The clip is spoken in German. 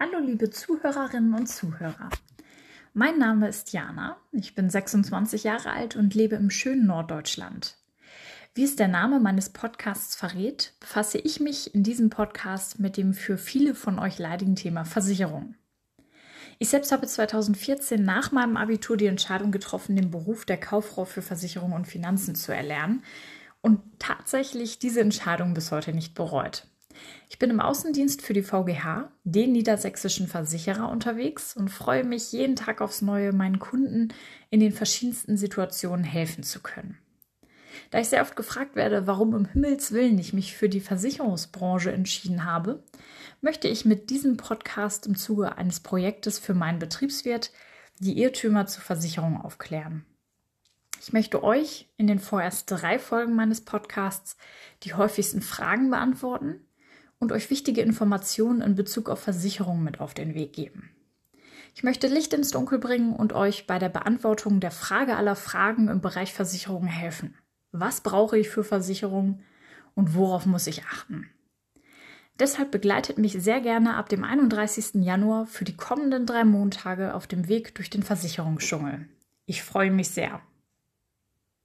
Hallo liebe Zuhörerinnen und Zuhörer. Mein Name ist Jana, ich bin 26 Jahre alt und lebe im schönen Norddeutschland. Wie es der Name meines Podcasts verrät, befasse ich mich in diesem Podcast mit dem für viele von euch leidigen Thema Versicherung. Ich selbst habe 2014 nach meinem Abitur die Entscheidung getroffen, den Beruf der Kauffrau für Versicherung und Finanzen zu erlernen und tatsächlich diese Entscheidung bis heute nicht bereut. Ich bin im Außendienst für die VGH, den niedersächsischen Versicherer, unterwegs und freue mich jeden Tag aufs Neue, meinen Kunden in den verschiedensten Situationen helfen zu können. Da ich sehr oft gefragt werde, warum um Himmels Willen ich mich für die Versicherungsbranche entschieden habe, möchte ich mit diesem Podcast im Zuge eines Projektes für meinen Betriebswirt die Irrtümer zur Versicherung aufklären. Ich möchte euch in den vorerst drei Folgen meines Podcasts die häufigsten Fragen beantworten und euch wichtige Informationen in Bezug auf Versicherungen mit auf den Weg geben. Ich möchte Licht ins Dunkel bringen und euch bei der Beantwortung der Frage aller Fragen im Bereich Versicherungen helfen. Was brauche ich für Versicherungen und worauf muss ich achten? Deshalb begleitet mich sehr gerne ab dem 31. Januar für die kommenden drei Montage auf dem Weg durch den Versicherungsdschungel. Ich freue mich sehr.